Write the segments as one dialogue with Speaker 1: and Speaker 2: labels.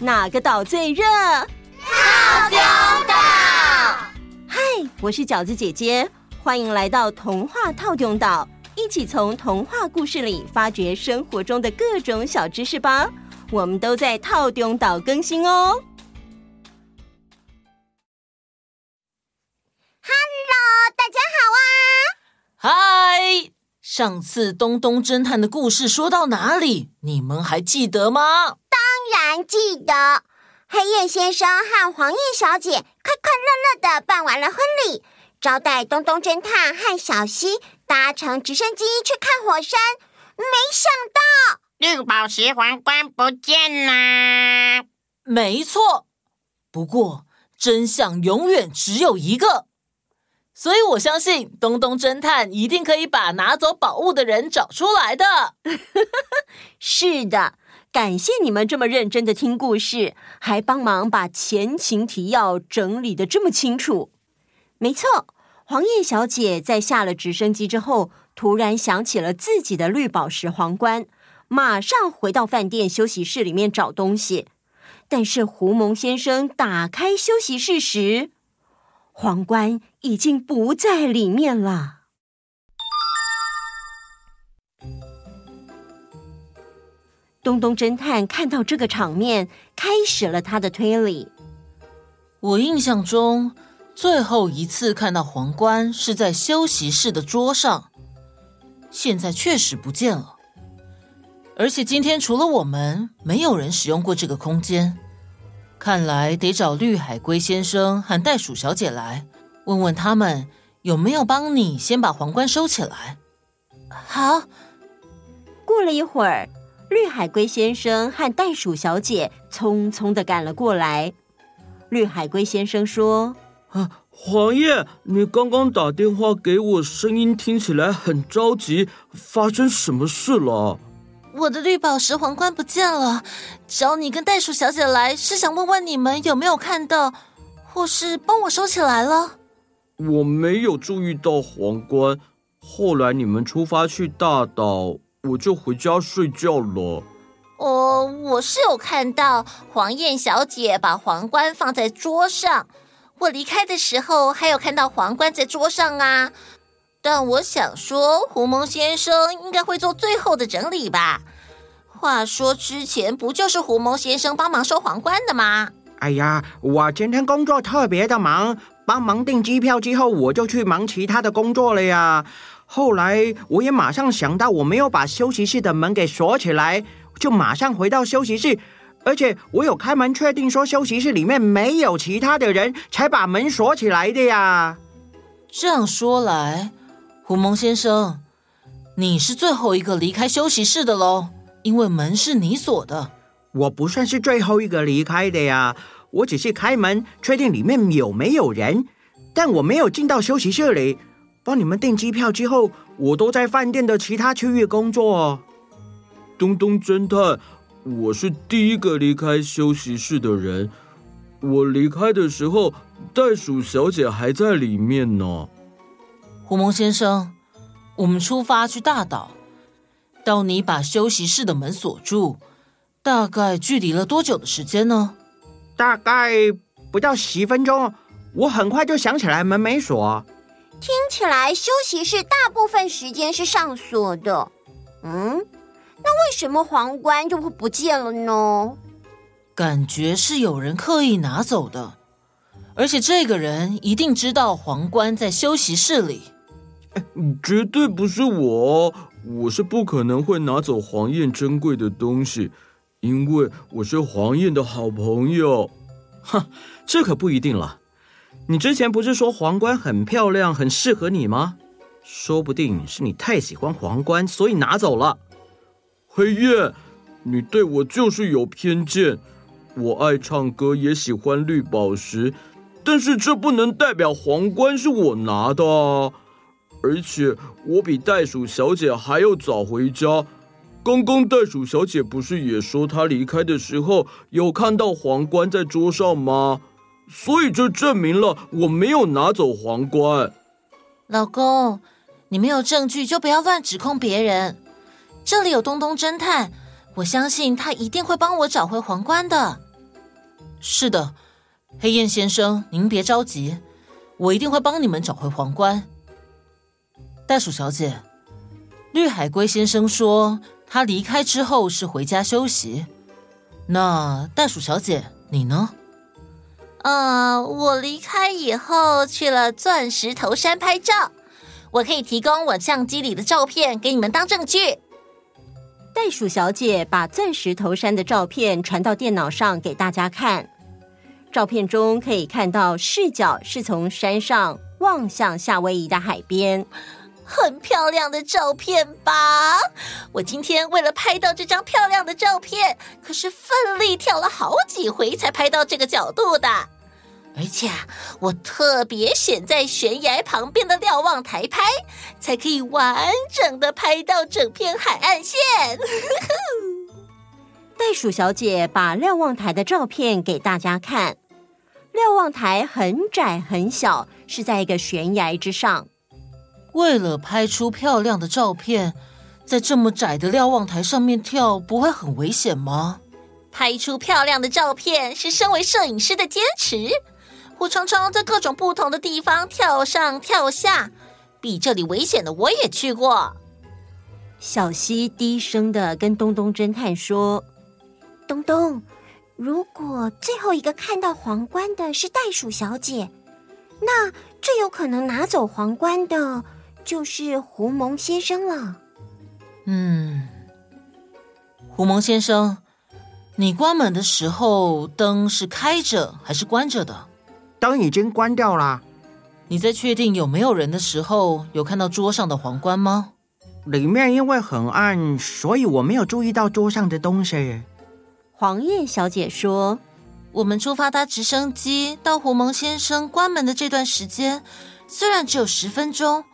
Speaker 1: 哪个岛最热？
Speaker 2: 套丢岛。
Speaker 1: 嗨，我是饺子姐姐，欢迎来到童话套丢岛，一起从童话故事里发掘生活中的各种小知识吧。我们都在套丢岛更新哦。
Speaker 2: Hello，大家好
Speaker 3: 啊！嗨，上次东东侦探的故事说到哪里？你们还记得吗？
Speaker 2: 当然记得，黑燕先生和黄燕小姐快快乐乐的办完了婚礼，招待东东侦探和小西搭乘直升机去看火山。没想到
Speaker 4: 绿宝石皇冠不见啦！
Speaker 3: 没错，不过真相永远只有一个，所以我相信东东侦探一定可以把拿走宝物的人找出来的。
Speaker 1: 是的。感谢你们这么认真的听故事，还帮忙把前情提要整理的这么清楚。没错，黄燕小姐在下了直升机之后，突然想起了自己的绿宝石皇冠，马上回到饭店休息室里面找东西。但是狐獴先生打开休息室时，皇冠已经不在里面了。东东侦探看到这个场面，开始了他的推理。
Speaker 3: 我印象中，最后一次看到皇冠是在休息室的桌上，现在确实不见了。而且今天除了我们，没有人使用过这个空间。看来得找绿海龟先生和袋鼠小姐来，问问他们有没有帮你先把皇冠收起来。
Speaker 1: 好。过了一会儿。绿海龟先生和袋鼠小姐匆匆的赶了过来。绿海龟先生说：“
Speaker 5: 啊，黄叶，你刚刚打电话给我，声音听起来很着急，发生什么事了？”
Speaker 3: 我的绿宝石皇冠不见了，找你跟袋鼠小姐来是想问问你们有没有看到，或是帮我收起来了。
Speaker 5: 我没有注意到皇冠，后来你们出发去大岛。我就回家睡觉了。
Speaker 2: 哦，我是有看到黄燕小姐把皇冠放在桌上，我离开的时候还有看到皇冠在桌上啊。但我想说，胡蒙先生应该会做最后的整理吧。话说之前不就是胡蒙先生帮忙收皇冠的吗？
Speaker 6: 哎呀，我今天工作特别的忙，帮忙订机票之后，我就去忙其他的工作了呀。后来我也马上想到，我没有把休息室的门给锁起来，就马上回到休息室，而且我有开门确定说休息室里面没有其他的人，才把门锁起来的呀。
Speaker 3: 这样说来，狐獴先生，你是最后一个离开休息室的喽，因为门是你锁的。
Speaker 6: 我不算是最后一个离开的呀，我只是开门确定里面有没有人，但我没有进到休息室里。帮你们订机票之后，我都在饭店的其他区域工作。
Speaker 5: 东东侦探，我是第一个离开休息室的人。我离开的时候，袋鼠小姐还在里面呢。
Speaker 3: 狐獴先生，我们出发去大岛，到你把休息室的门锁住，大概距离了多久的时间呢？
Speaker 6: 大概不到十分钟。我很快就想起来门没锁。
Speaker 2: 听起来休息室大部分时间是上锁的，嗯，那为什么皇冠就会不见了呢？
Speaker 3: 感觉是有人刻意拿走的，而且这个人一定知道皇冠在休息室里。
Speaker 5: 绝对不是我，我是不可能会拿走黄燕珍贵的东西，因为我是黄燕的好朋友。
Speaker 7: 哼，这可不一定了。你之前不是说皇冠很漂亮，很适合你吗？说不定是你太喜欢皇冠，所以拿走了。
Speaker 5: 黑燕，你对我就是有偏见。我爱唱歌，也喜欢绿宝石，但是这不能代表皇冠是我拿的啊。而且我比袋鼠小姐还要早回家。刚刚袋鼠小姐不是也说她离开的时候有看到皇冠在桌上吗？所以这证明了我没有拿走皇冠。
Speaker 3: 老公，你没有证据就不要乱指控别人。这里有东东侦探，我相信他一定会帮我找回皇冠的。是的，黑燕先生，您别着急，我一定会帮你们找回皇冠。袋鼠小姐，绿海龟先生说他离开之后是回家休息。那袋鼠小姐，你呢？
Speaker 2: 呃，我离开以后去了钻石头山拍照，我可以提供我相机里的照片给你们当证据。
Speaker 1: 袋鼠小姐把钻石头山的照片传到电脑上给大家看，照片中可以看到视角是从山上望向夏威夷的海边。
Speaker 2: 很漂亮的照片吧？我今天为了拍到这张漂亮的照片，可是奋力跳了好几回才拍到这个角度的。而且啊我特别选在悬崖旁边的瞭望台拍，才可以完整的拍到整片海岸线。
Speaker 1: 袋鼠小姐把瞭望台的照片给大家看，瞭望台很窄很小，是在一个悬崖之上。
Speaker 3: 为了拍出漂亮的照片，在这么窄的瞭望台上面跳，不会很危险吗？
Speaker 2: 拍出漂亮的照片是身为摄影师的坚持。我常常在各种不同的地方跳上跳下，比这里危险的我也去过。
Speaker 1: 小溪低声的跟东东侦探说：“东东，如果最后一个看到皇冠的是袋鼠小姐，那最有可能拿走皇冠的。”就是狐獴先生了。
Speaker 3: 嗯，狐獴先生，你关门的时候灯是开着还是关着的？
Speaker 6: 灯已经关掉了。
Speaker 3: 你在确定有没有人的时候，有看到桌上的皇冠吗？
Speaker 6: 里面因为很暗，所以我没有注意到桌上的东西。
Speaker 1: 黄叶小姐说：“
Speaker 3: 我们出发搭直升机到狐蒙先生关门的这段时间，虽然只有十分钟。”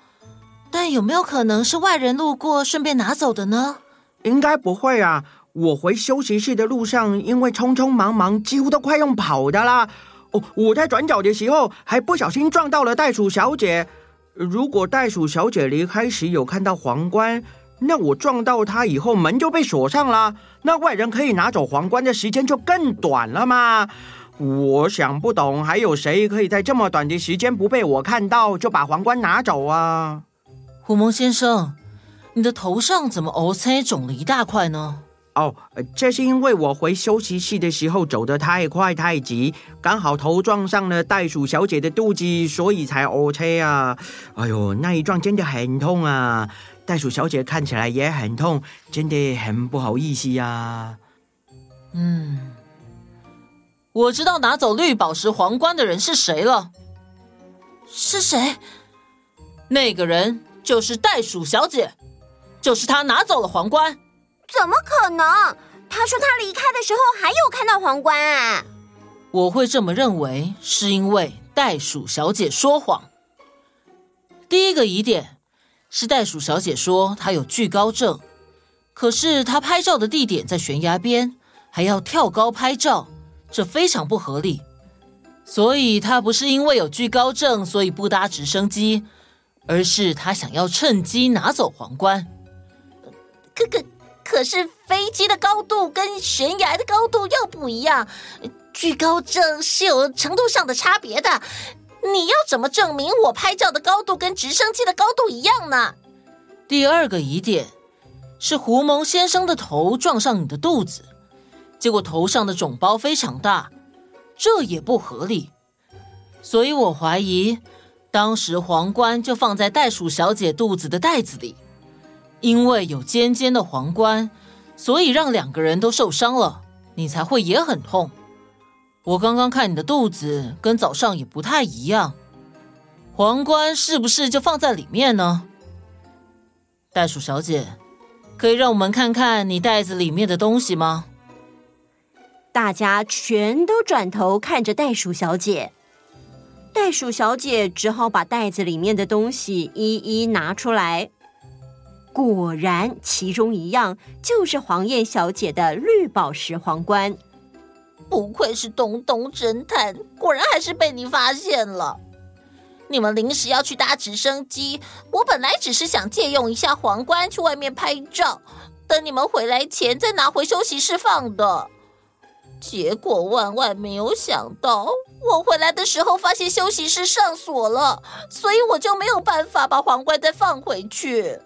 Speaker 3: 但有没有可能是外人路过顺便拿走的呢？
Speaker 6: 应该不会啊！我回休息室的路上，因为匆匆忙忙，几乎都快用跑的啦。哦，我在转角的时候还不小心撞到了袋鼠小姐。如果袋鼠小姐离开时有看到皇冠，那我撞到她以后门就被锁上了，那外人可以拿走皇冠的时间就更短了嘛。我想不懂，还有谁可以在这么短的时间不被我看到就把皇冠拿走啊？
Speaker 3: 狐獴先生，你的头上怎么乌青肿了一大块呢？
Speaker 6: 哦，这是因为我回休息室的时候走得太快太急，刚好头撞上了袋鼠小姐的肚子，所以才乌青啊！哎呦，那一撞真的很痛啊！袋鼠小姐看起来也很痛，真的很不好意思呀、
Speaker 3: 嗯，我知道拿走绿宝石皇冠的人是谁了。
Speaker 2: 是谁？
Speaker 3: 那个人。就是袋鼠小姐，就是她拿走了皇冠。
Speaker 1: 怎么可能？他说他离开的时候还有看到皇冠啊！
Speaker 3: 我会这么认为，是因为袋鼠小姐说谎。第一个疑点是袋鼠小姐说她有惧高症，可是她拍照的地点在悬崖边，还要跳高拍照，这非常不合理。所以她不是因为有惧高症，所以不搭直升机。而是她想要趁机拿走皇冠。
Speaker 2: 可可可是飞机的高度跟悬崖的高度又不一样，惧高症是有程度上的差别的。你要怎么证明我拍照的高度跟直升机的高度一样呢？
Speaker 3: 第二个疑点是狐獴先生的头撞上你的肚子，结果头上的肿包非常大，这也不合理。所以我怀疑。当时皇冠就放在袋鼠小姐肚子的袋子里，因为有尖尖的皇冠，所以让两个人都受伤了，你才会也很痛。我刚刚看你的肚子跟早上也不太一样，皇冠是不是就放在里面呢？袋鼠小姐，可以让我们看看你袋子里面的东西吗？
Speaker 1: 大家全都转头看着袋鼠小姐。袋鼠小姐只好把袋子里面的东西一一拿出来，果然其中一样就是黄燕小姐的绿宝石皇冠。
Speaker 2: 不愧是东东侦探，果然还是被你发现了。你们临时要去搭直升机，我本来只是想借用一下皇冠去外面拍照，等你们回来前再拿回休息室放的。结果万万没有想到，我回来的时候发现休息室上锁了，所以我就没有办法把皇冠再放回去。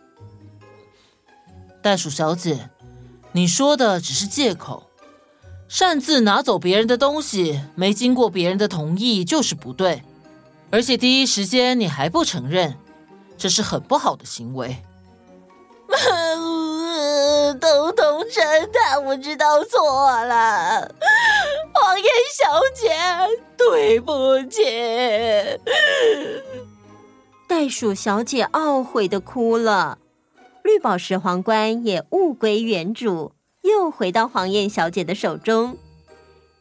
Speaker 3: 袋鼠小姐，你说的只是借口，擅自拿走别人的东西，没经过别人的同意就是不对，而且第一时间你还不承认，这是很不好的行为。
Speaker 2: 彤彤侦探，我知道错了，黄燕小姐，对不起。
Speaker 1: 袋鼠小姐懊悔的哭了。绿宝石皇冠也物归原主，又回到黄燕小姐的手中。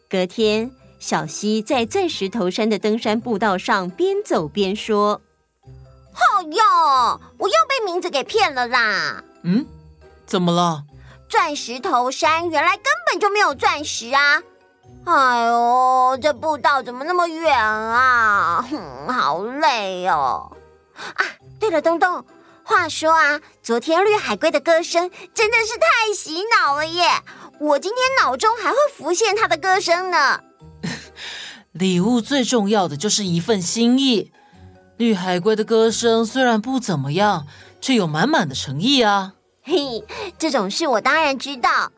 Speaker 1: 隔天，小溪在钻石头山的登山步道上边走边说：“
Speaker 8: 哦哟，我又被名字给骗了啦！”“
Speaker 3: 嗯，怎么了？”“
Speaker 8: 钻石头山原来根本就没有钻石啊！”“哎呦，这步道怎么那么远啊？哼，好累哦！”“啊，对了，东东。”话说啊，昨天绿海龟的歌声真的是太洗脑了耶！我今天脑中还会浮现它的歌声呢。
Speaker 3: 礼物最重要的就是一份心意。绿海龟的歌声虽然不怎么样，却有满满的诚意啊。
Speaker 8: 嘿，这种事我当然知道。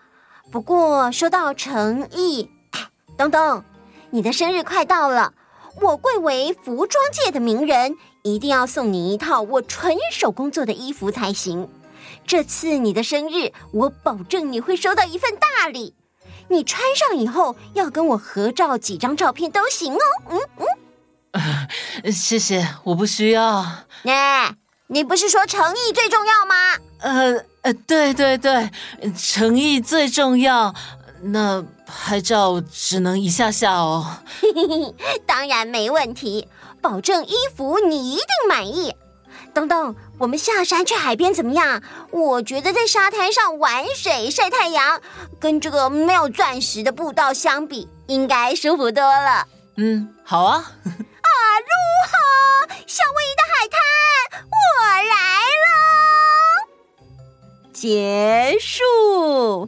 Speaker 8: 不过说到诚意，哎，东东，你的生日快到了，我贵为服装界的名人。一定要送你一套我纯手工做的衣服才行。这次你的生日，我保证你会收到一份大礼。你穿上以后要跟我合照几张照片都行哦。嗯嗯、
Speaker 3: 呃，谢谢，我不需要。
Speaker 8: 哎，你不是说诚意最重要吗？
Speaker 3: 呃呃，对对对，诚意最重要。那拍照只能一下下哦。
Speaker 8: 当然没问题。保证衣服你一定满意。东东，我们下山去海边怎么样？我觉得在沙滩上玩水晒太阳，跟这个没有钻石的步道相比，应该舒服多了。
Speaker 3: 嗯，好啊。
Speaker 8: 啊，如何？夏威夷的海滩，我来了。结束。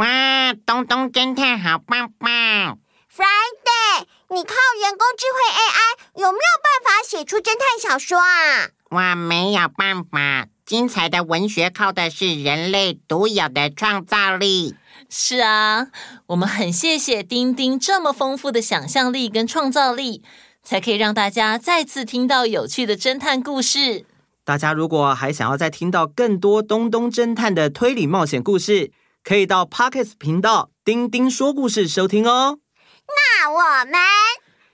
Speaker 4: 哇，东东侦探好棒棒
Speaker 8: ！Friday，你靠人工智慧 AI 有没有办法写出侦探小说啊？
Speaker 4: 我没有办法。精彩的文学靠的是人类独有的创造力。
Speaker 3: 是啊，我们很谢谢丁丁这么丰富的想象力跟创造力，才可以让大家再次听到有趣的侦探故事。
Speaker 7: 大家如果还想要再听到更多东东侦探的推理冒险故事，可以到 Podcast 频道“丁丁说故事”收听哦。
Speaker 8: 那我们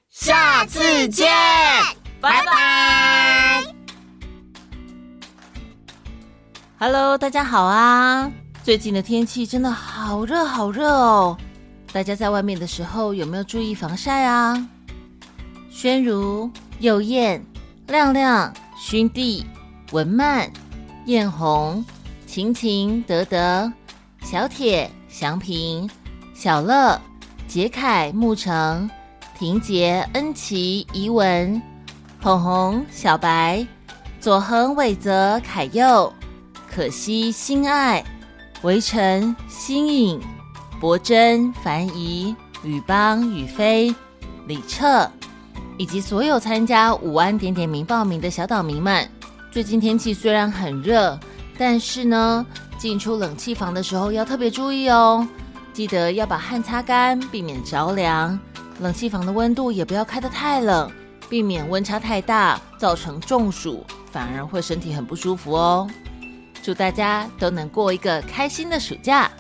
Speaker 4: 下次见，拜拜。
Speaker 3: Hello，大家好啊！最近的天气真的好热好热哦，大家在外面的时候有没有注意防晒啊？宣如、幼燕、亮亮、勋弟、文曼、艳红、晴晴、德德、小铁、祥平、小乐。杰凯、沐橙、婷杰、恩琪、怡文、捧红、小白、佐恒、伟泽、凯佑、可惜、心爱、围城、新颖、博真、樊怡、宇邦、宇飞、李彻，以及所有参加午安点点名报名的小岛民们。最近天气虽然很热，但是呢，进出冷气房的时候要特别注意哦。记得要把汗擦干，避免着凉。冷气房的温度也不要开得太冷，避免温差太大造成中暑，反而会身体很不舒服哦。祝大家都能过一个开心的暑假。